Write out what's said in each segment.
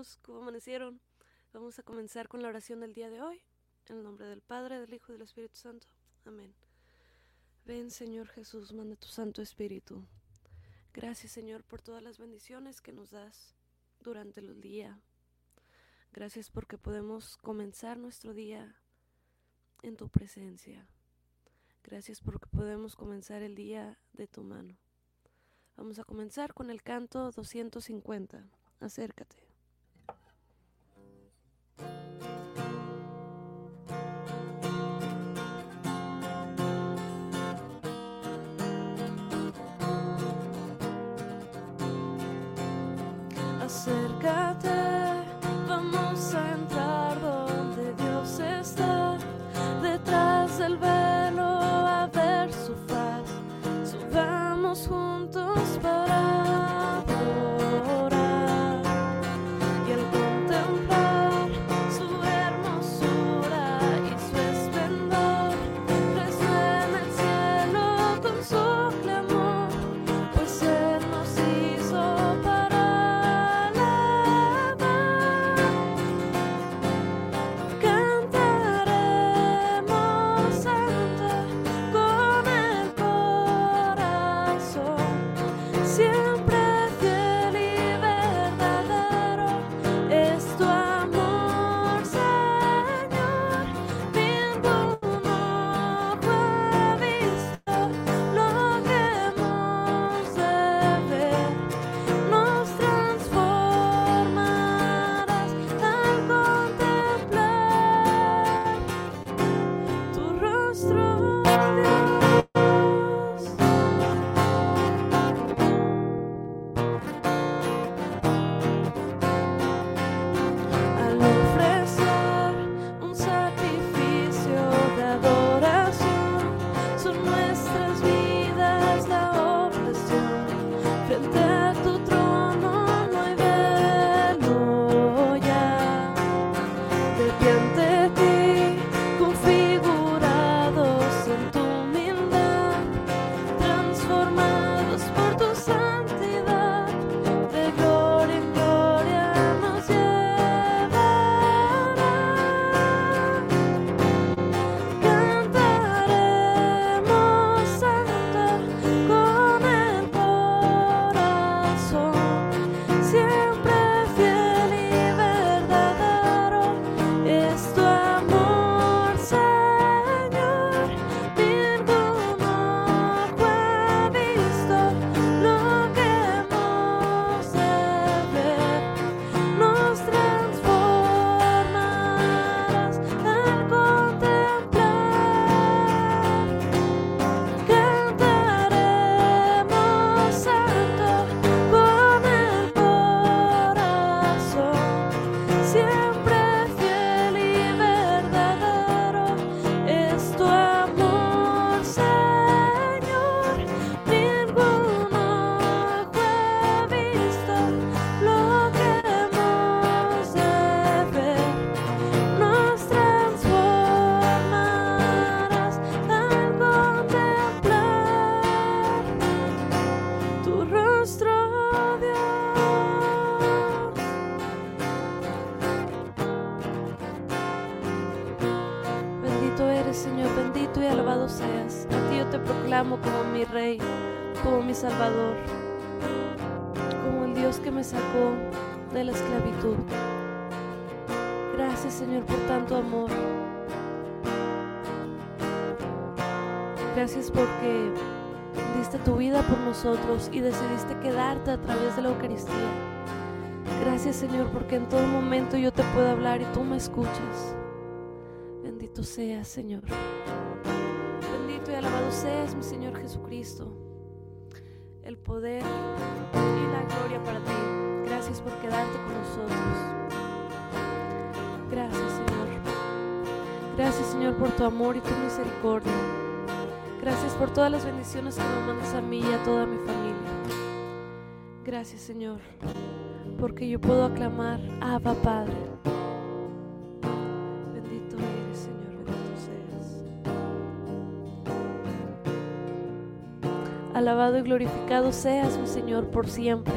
hermanos, ¿cómo amanecieron? Vamos a comenzar con la oración del día de hoy. En el nombre del Padre, del Hijo y del Espíritu Santo. Amén. Ven Señor Jesús, manda tu Santo Espíritu. Gracias Señor por todas las bendiciones que nos das durante el día. Gracias porque podemos comenzar nuestro día en tu presencia. Gracias porque podemos comenzar el día de tu mano. Vamos a comenzar con el canto 250. Acércate. Acércate, vamos a entrar Señor, bendito y alabado seas. A ti yo te proclamo como mi Rey, como mi Salvador, como el Dios que me sacó de la esclavitud. Gracias, Señor, por tanto amor. Gracias porque diste tu vida por nosotros y decidiste quedarte a través de la Eucaristía. Gracias, Señor, porque en todo momento yo te puedo hablar y tú me escuchas. Bendito seas, Señor. Bendito y alabado seas, mi Señor Jesucristo. El poder y la gloria para ti. Gracias por quedarte con nosotros. Gracias, Señor. Gracias, Señor, por tu amor y tu misericordia. Gracias por todas las bendiciones que me mandas a mí y a toda mi familia. Gracias, Señor, porque yo puedo aclamar Abba Padre. Alabado y glorificado seas, mi Señor, por siempre.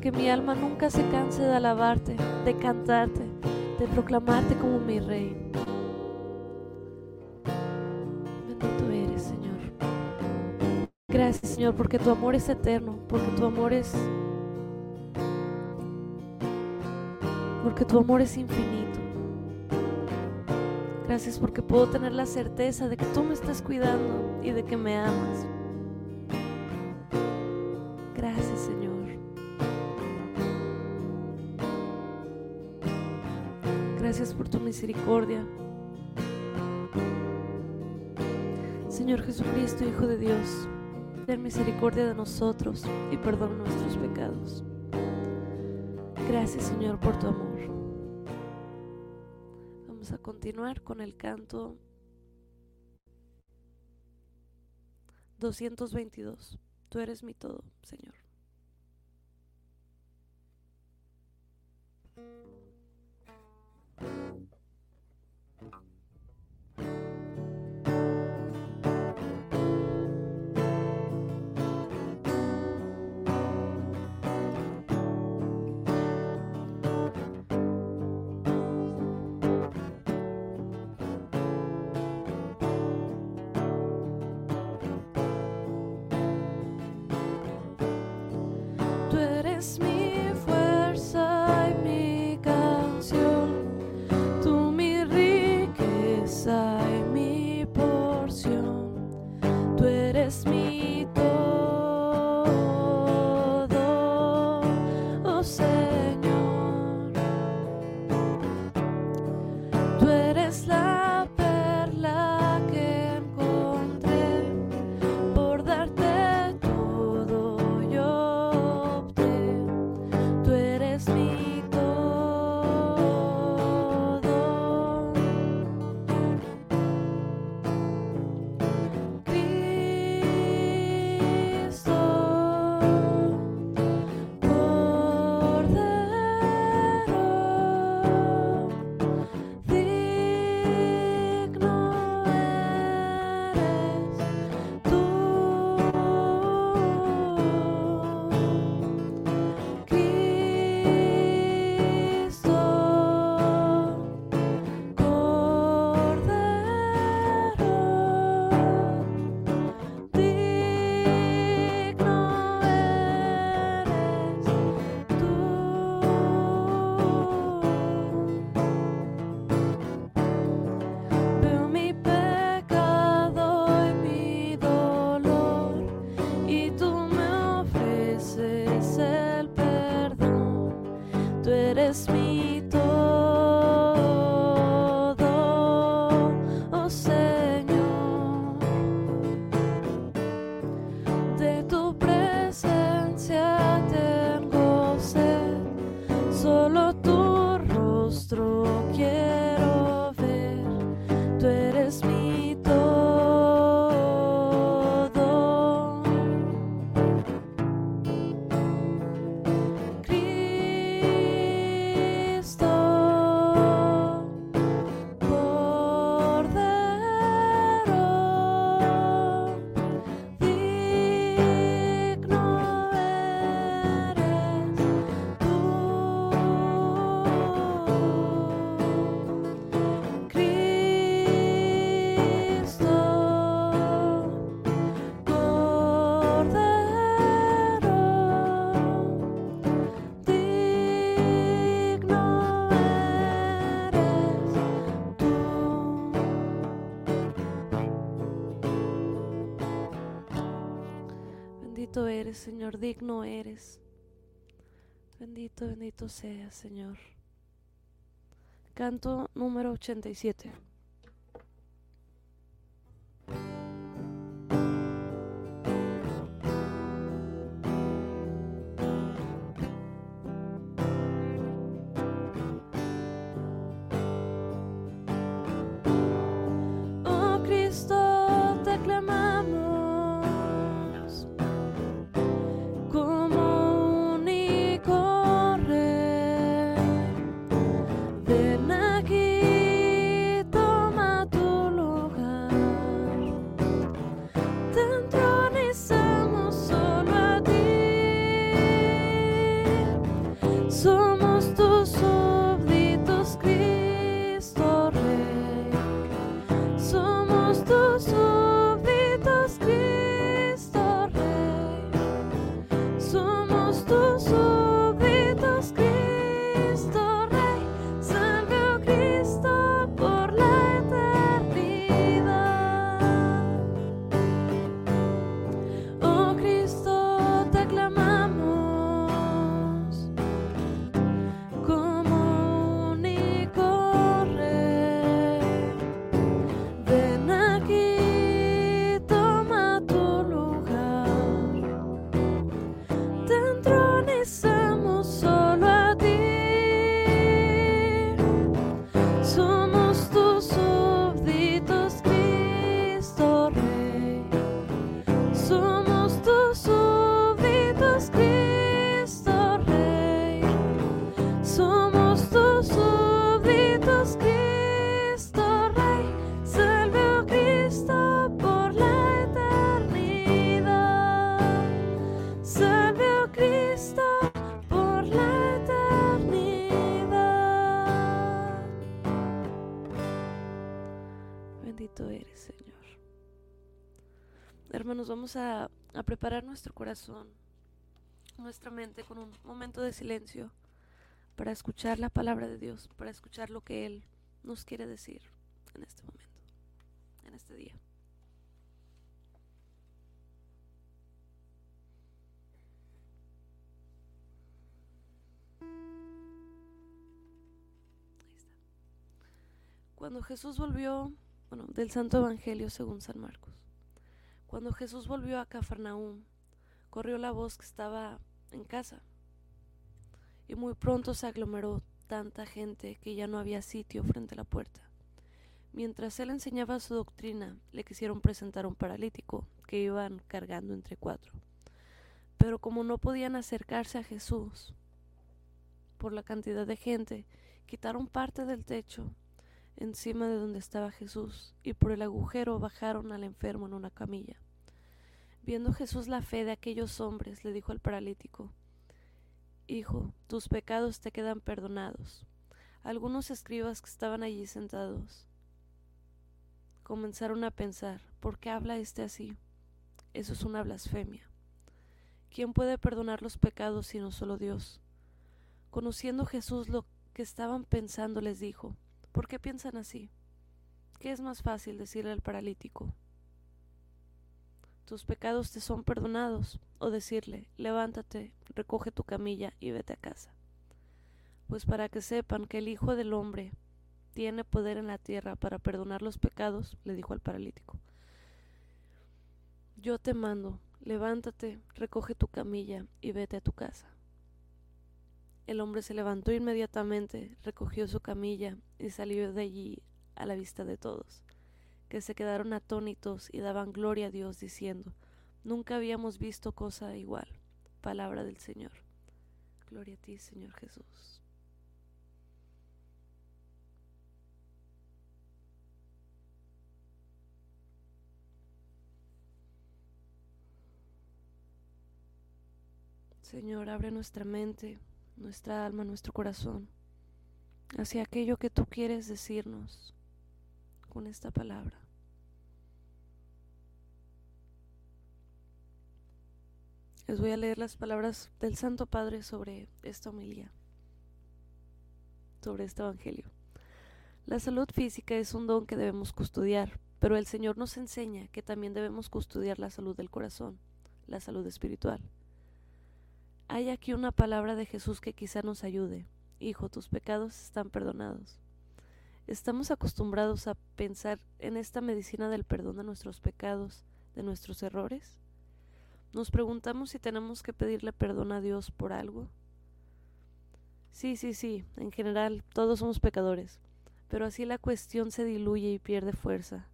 Que mi alma nunca se canse de alabarte, de cantarte, de proclamarte como mi rey. Bendito eres, Señor. Gracias, Señor, porque tu amor es eterno, porque tu amor es porque tu amor es infinito. Gracias porque puedo tener la certeza de que tú me estás cuidando y de que me amas. Señor. Gracias por tu misericordia. Señor Jesucristo, Hijo de Dios, ten misericordia de nosotros y perdona nuestros pecados. Gracias Señor por tu amor. Vamos a continuar con el canto 222. Tú eres mi todo, Señor. Tú eres mi Señor, digno eres. Bendito, bendito seas, Señor. Canto número 87. Eres, Señor. Hermanos, vamos a, a preparar nuestro corazón, nuestra mente con un momento de silencio para escuchar la palabra de Dios, para escuchar lo que Él nos quiere decir en este momento, en este día. Cuando Jesús volvió, bueno, del Santo Evangelio según San Marcos, cuando Jesús volvió a Cafarnaúm, corrió la voz que estaba en casa, y muy pronto se aglomeró tanta gente que ya no había sitio frente a la puerta. Mientras él enseñaba su doctrina, le quisieron presentar un paralítico que iban cargando entre cuatro. Pero como no podían acercarse a Jesús por la cantidad de gente, quitaron parte del techo encima de donde estaba Jesús, y por el agujero bajaron al enfermo en una camilla. Viendo Jesús la fe de aquellos hombres, le dijo al paralítico, Hijo, tus pecados te quedan perdonados. Algunos escribas que estaban allí sentados comenzaron a pensar, ¿por qué habla este así? Eso es una blasfemia. ¿Quién puede perdonar los pecados sino solo Dios? Conociendo Jesús lo que estaban pensando, les dijo, ¿Por qué piensan así? ¿Qué es más fácil decirle al paralítico? Tus pecados te son perdonados, o decirle, levántate, recoge tu camilla y vete a casa. Pues para que sepan que el Hijo del Hombre tiene poder en la tierra para perdonar los pecados, le dijo al paralítico. Yo te mando, levántate, recoge tu camilla y vete a tu casa. El hombre se levantó inmediatamente, recogió su camilla y salió de allí a la vista de todos, que se quedaron atónitos y daban gloria a Dios diciendo, Nunca habíamos visto cosa igual. Palabra del Señor. Gloria a ti, Señor Jesús. Señor, abre nuestra mente nuestra alma, nuestro corazón, hacia aquello que tú quieres decirnos con esta palabra. Les voy a leer las palabras del Santo Padre sobre esta homilía, sobre este Evangelio. La salud física es un don que debemos custodiar, pero el Señor nos enseña que también debemos custodiar la salud del corazón, la salud espiritual. Hay aquí una palabra de Jesús que quizá nos ayude. Hijo, tus pecados están perdonados. Estamos acostumbrados a pensar en esta medicina del perdón de nuestros pecados, de nuestros errores. Nos preguntamos si tenemos que pedirle perdón a Dios por algo. Sí, sí, sí, en general todos somos pecadores, pero así la cuestión se diluye y pierde fuerza.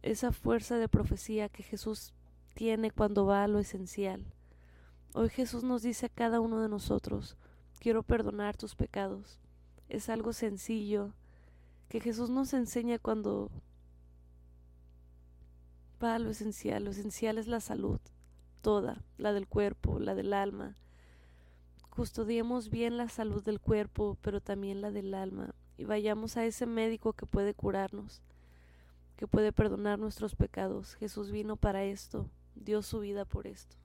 Esa fuerza de profecía que Jesús tiene cuando va a lo esencial Hoy Jesús nos dice a cada uno de nosotros, quiero perdonar tus pecados. Es algo sencillo que Jesús nos enseña cuando va a lo esencial. Lo esencial es la salud, toda, la del cuerpo, la del alma. Custodiemos bien la salud del cuerpo, pero también la del alma, y vayamos a ese médico que puede curarnos, que puede perdonar nuestros pecados. Jesús vino para esto, dio su vida por esto.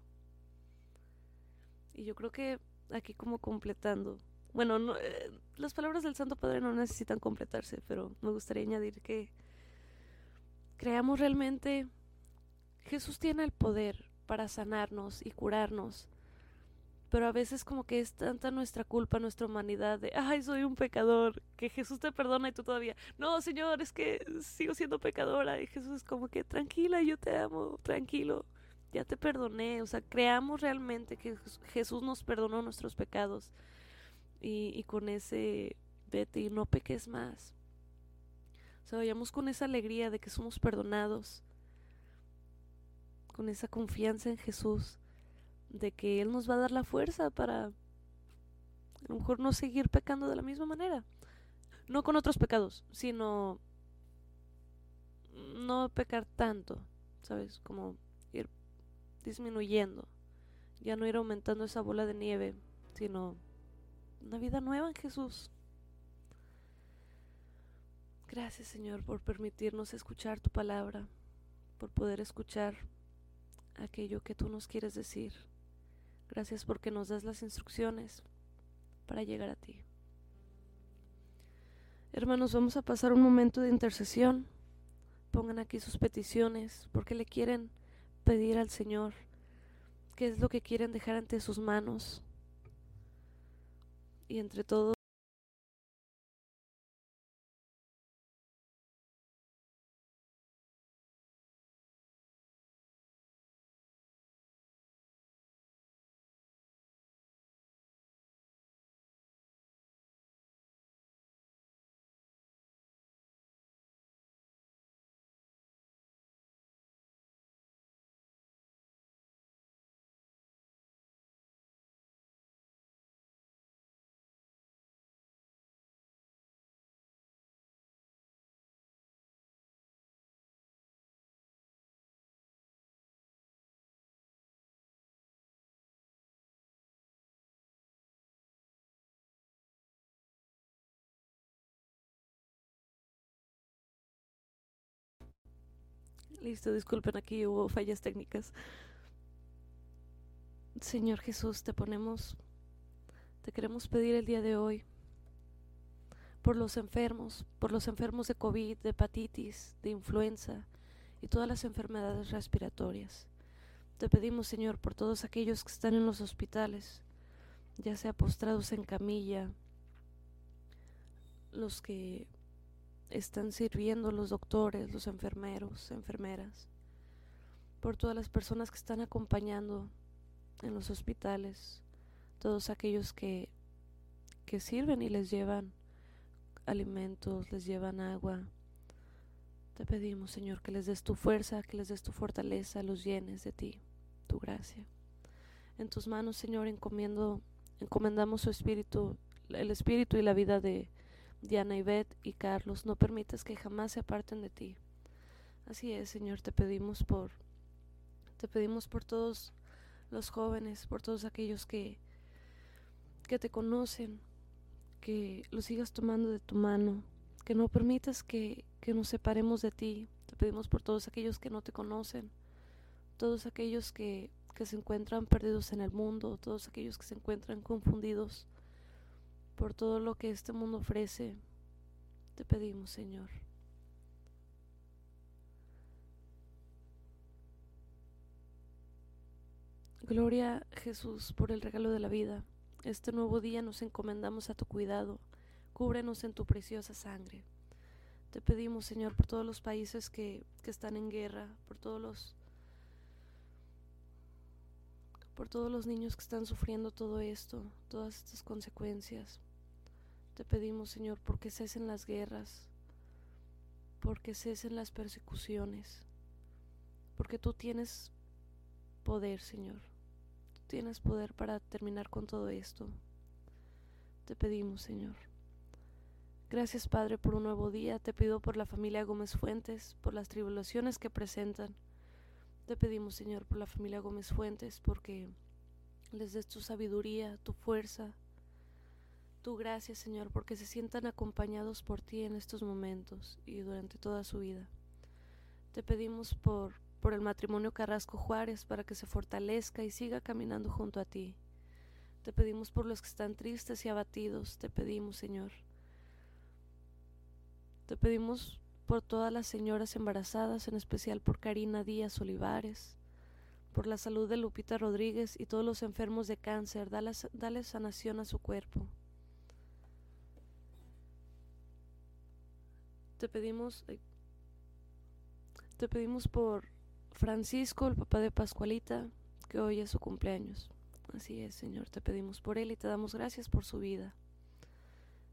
Y yo creo que aquí como completando, bueno, no, eh, las palabras del Santo Padre no necesitan completarse, pero me gustaría añadir que creamos realmente Jesús tiene el poder para sanarnos y curarnos, pero a veces como que es tanta nuestra culpa, nuestra humanidad de, ay, soy un pecador, que Jesús te perdona y tú todavía, no, Señor, es que sigo siendo pecadora y Jesús es como que, tranquila, yo te amo, tranquilo ya te perdoné. O sea, creamos realmente que Jesús nos perdonó nuestros pecados. Y, con ese vete y no peques más. O sea, vayamos con esa alegría de que somos perdonados. Con esa confianza en Jesús. De que Él nos va a dar la fuerza para a lo mejor no seguir pecando de la misma manera. No con otros pecados, sino no pecar tanto, ¿sabes? Como disminuyendo, ya no ir aumentando esa bola de nieve, sino una vida nueva en Jesús. Gracias Señor por permitirnos escuchar tu palabra, por poder escuchar aquello que tú nos quieres decir. Gracias porque nos das las instrucciones para llegar a ti. Hermanos, vamos a pasar un momento de intercesión. Pongan aquí sus peticiones, porque le quieren pedir al Señor qué es lo que quieren dejar ante sus manos. Y entre todos Listo, disculpen, aquí hubo fallas técnicas. Señor Jesús, te ponemos, te queremos pedir el día de hoy por los enfermos, por los enfermos de COVID, de hepatitis, de influenza y todas las enfermedades respiratorias. Te pedimos, Señor, por todos aquellos que están en los hospitales, ya sea postrados en camilla, los que están sirviendo los doctores, los enfermeros, enfermeras, por todas las personas que están acompañando en los hospitales, todos aquellos que, que sirven y les llevan alimentos, les llevan agua. Te pedimos, Señor, que les des tu fuerza, que les des tu fortaleza, los llenes de ti, tu gracia. En tus manos, Señor, encomiendo, encomendamos su espíritu, el espíritu y la vida de Diana, Ivette y Carlos, no permitas que jamás se aparten de ti. Así es, Señor, te pedimos por te pedimos por todos los jóvenes, por todos aquellos que que te conocen, que los sigas tomando de tu mano, que no permitas que, que nos separemos de ti. Te pedimos por todos aquellos que no te conocen, todos aquellos que, que se encuentran perdidos en el mundo, todos aquellos que se encuentran confundidos por todo lo que este mundo ofrece, te pedimos, Señor. Gloria Jesús por el regalo de la vida. Este nuevo día nos encomendamos a tu cuidado. Cúbrenos en tu preciosa sangre. Te pedimos, Señor, por todos los países que, que están en guerra, por todos los por todos los niños que están sufriendo todo esto, todas estas consecuencias. Te pedimos, Señor, porque cesen las guerras, porque cesen las persecuciones, porque tú tienes poder, Señor. Tú tienes poder para terminar con todo esto. Te pedimos, Señor. Gracias, Padre, por un nuevo día. Te pido por la familia Gómez Fuentes, por las tribulaciones que presentan. Te pedimos, Señor, por la familia Gómez Fuentes, porque les des tu sabiduría, tu fuerza, tu gracia, Señor, porque se sientan acompañados por ti en estos momentos y durante toda su vida. Te pedimos por, por el matrimonio Carrasco Juárez para que se fortalezca y siga caminando junto a ti. Te pedimos por los que están tristes y abatidos, te pedimos, Señor. Te pedimos por todas las señoras embarazadas, en especial por Karina Díaz Olivares, por la salud de Lupita Rodríguez y todos los enfermos de cáncer, dale, dale sanación a su cuerpo. Te pedimos, te pedimos por Francisco, el papá de Pascualita, que hoy es su cumpleaños. Así es, Señor, te pedimos por él y te damos gracias por su vida.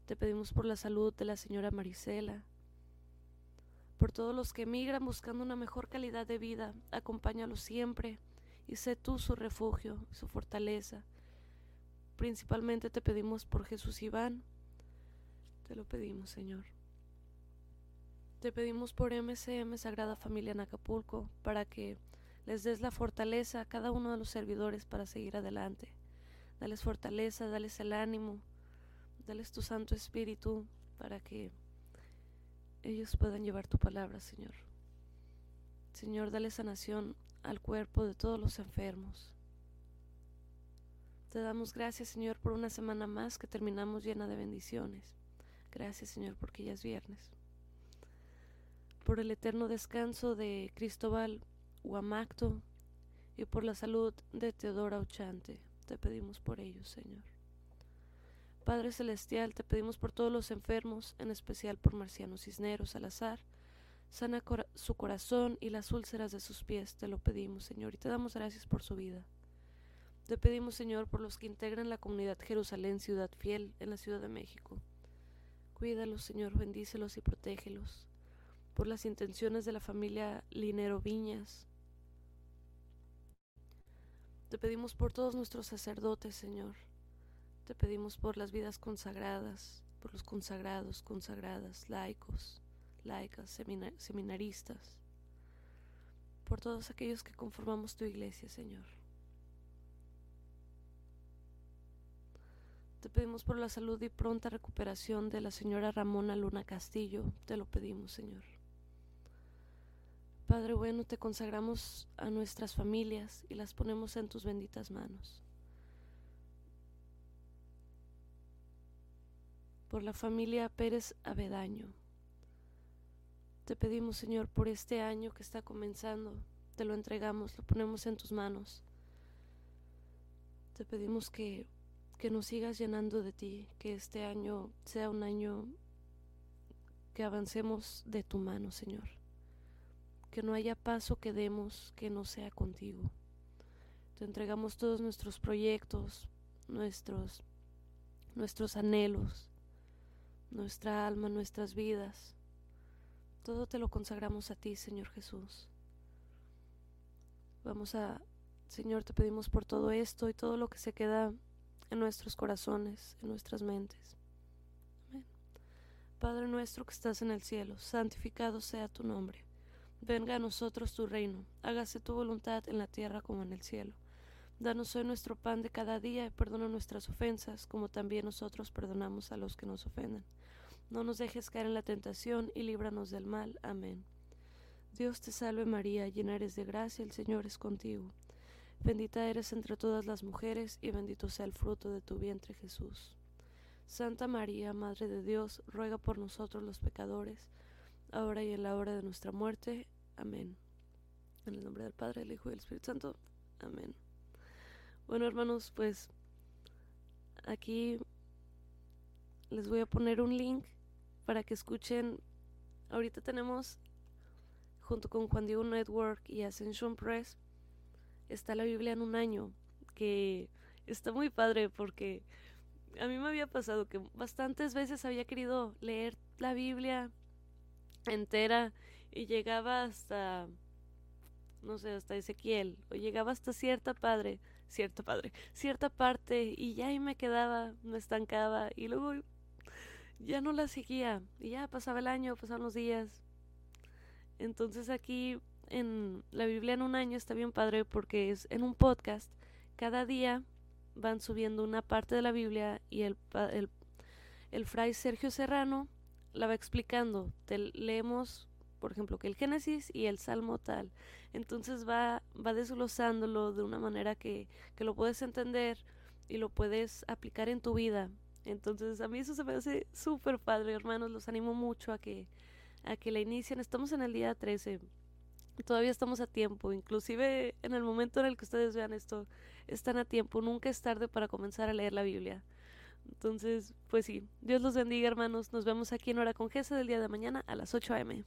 Te pedimos por la salud de la señora Marisela, por todos los que emigran buscando una mejor calidad de vida. Acompáñalos siempre y sé tú su refugio, su fortaleza. Principalmente te pedimos por Jesús Iván. Te lo pedimos, Señor. Te pedimos por MCM Sagrada Familia en Acapulco para que les des la fortaleza a cada uno de los servidores para seguir adelante. Dales fortaleza, dales el ánimo, dales tu Santo Espíritu para que ellos puedan llevar tu palabra, Señor. Señor, dale sanación al cuerpo de todos los enfermos. Te damos gracias, Señor, por una semana más que terminamos llena de bendiciones. Gracias, Señor, porque ya es viernes. Por el eterno descanso de Cristóbal Huamacto y por la salud de Teodora Ochante. Te pedimos por ellos, Señor. Padre Celestial, te pedimos por todos los enfermos, en especial por Marciano Cisneros Salazar. Sana su corazón y las úlceras de sus pies, te lo pedimos, Señor, y te damos gracias por su vida. Te pedimos, Señor, por los que integran la comunidad Jerusalén, Ciudad Fiel, en la Ciudad de México. Cuídalos, Señor, bendícelos y protégelos. Por las intenciones de la familia Linero Viñas. Te pedimos por todos nuestros sacerdotes, Señor. Te pedimos por las vidas consagradas, por los consagrados, consagradas, laicos, laicas, seminaristas, por todos aquellos que conformamos tu iglesia, Señor. Te pedimos por la salud y pronta recuperación de la señora Ramona Luna Castillo. Te lo pedimos, Señor. Padre bueno, te consagramos a nuestras familias y las ponemos en tus benditas manos. Por la familia Pérez Avedaño. Te pedimos, Señor, por este año que está comenzando. Te lo entregamos, lo ponemos en tus manos. Te pedimos que que nos sigas llenando de ti, que este año sea un año que avancemos de tu mano, Señor. Que no haya paso que demos que no sea contigo. Te entregamos todos nuestros proyectos, nuestros nuestros anhelos, nuestra alma, nuestras vidas. Todo te lo consagramos a ti, Señor Jesús. Vamos a, Señor, te pedimos por todo esto y todo lo que se queda en nuestros corazones, en nuestras mentes. Amén. Padre nuestro que estás en el cielo, santificado sea tu nombre. Venga a nosotros tu reino, hágase tu voluntad en la tierra como en el cielo. Danos hoy nuestro pan de cada día y perdona nuestras ofensas, como también nosotros perdonamos a los que nos ofenden. No nos dejes caer en la tentación y líbranos del mal. Amén. Dios te salve María, llena eres de gracia, el Señor es contigo. Bendita eres entre todas las mujeres y bendito sea el fruto de tu vientre Jesús. Santa María, Madre de Dios, ruega por nosotros los pecadores, ahora y en la hora de nuestra muerte. Amén. En el nombre del Padre, del Hijo y del Espíritu Santo. Amén. Bueno, hermanos, pues aquí les voy a poner un link para que escuchen. Ahorita tenemos, junto con Juan Diego Network y Ascension Press, está la Biblia en un año, que está muy padre porque a mí me había pasado que bastantes veces había querido leer la Biblia entera y llegaba hasta, no sé, hasta Ezequiel, o llegaba hasta cierta padre, cierta padre, cierta parte y ya ahí me quedaba, me estancaba y luego ya no la seguía y ya pasaba el año, pasaban los días. Entonces aquí en la Biblia en un año está bien padre porque es en un podcast. Cada día van subiendo una parte de la Biblia y el, el, el fray Sergio Serrano la va explicando. Te leemos, por ejemplo, que el Génesis y el Salmo tal. Entonces va, va desglosándolo de una manera que, que lo puedes entender y lo puedes aplicar en tu vida. Entonces a mí eso se me hace súper padre, hermanos. Los animo mucho a que, a que la inicien. Estamos en el día 13 todavía estamos a tiempo, inclusive en el momento en el que ustedes vean esto, están a tiempo, nunca es tarde para comenzar a leer la Biblia. Entonces, pues sí, Dios los bendiga hermanos, nos vemos aquí en Hora con Gesa del día de mañana a las 8 a.m.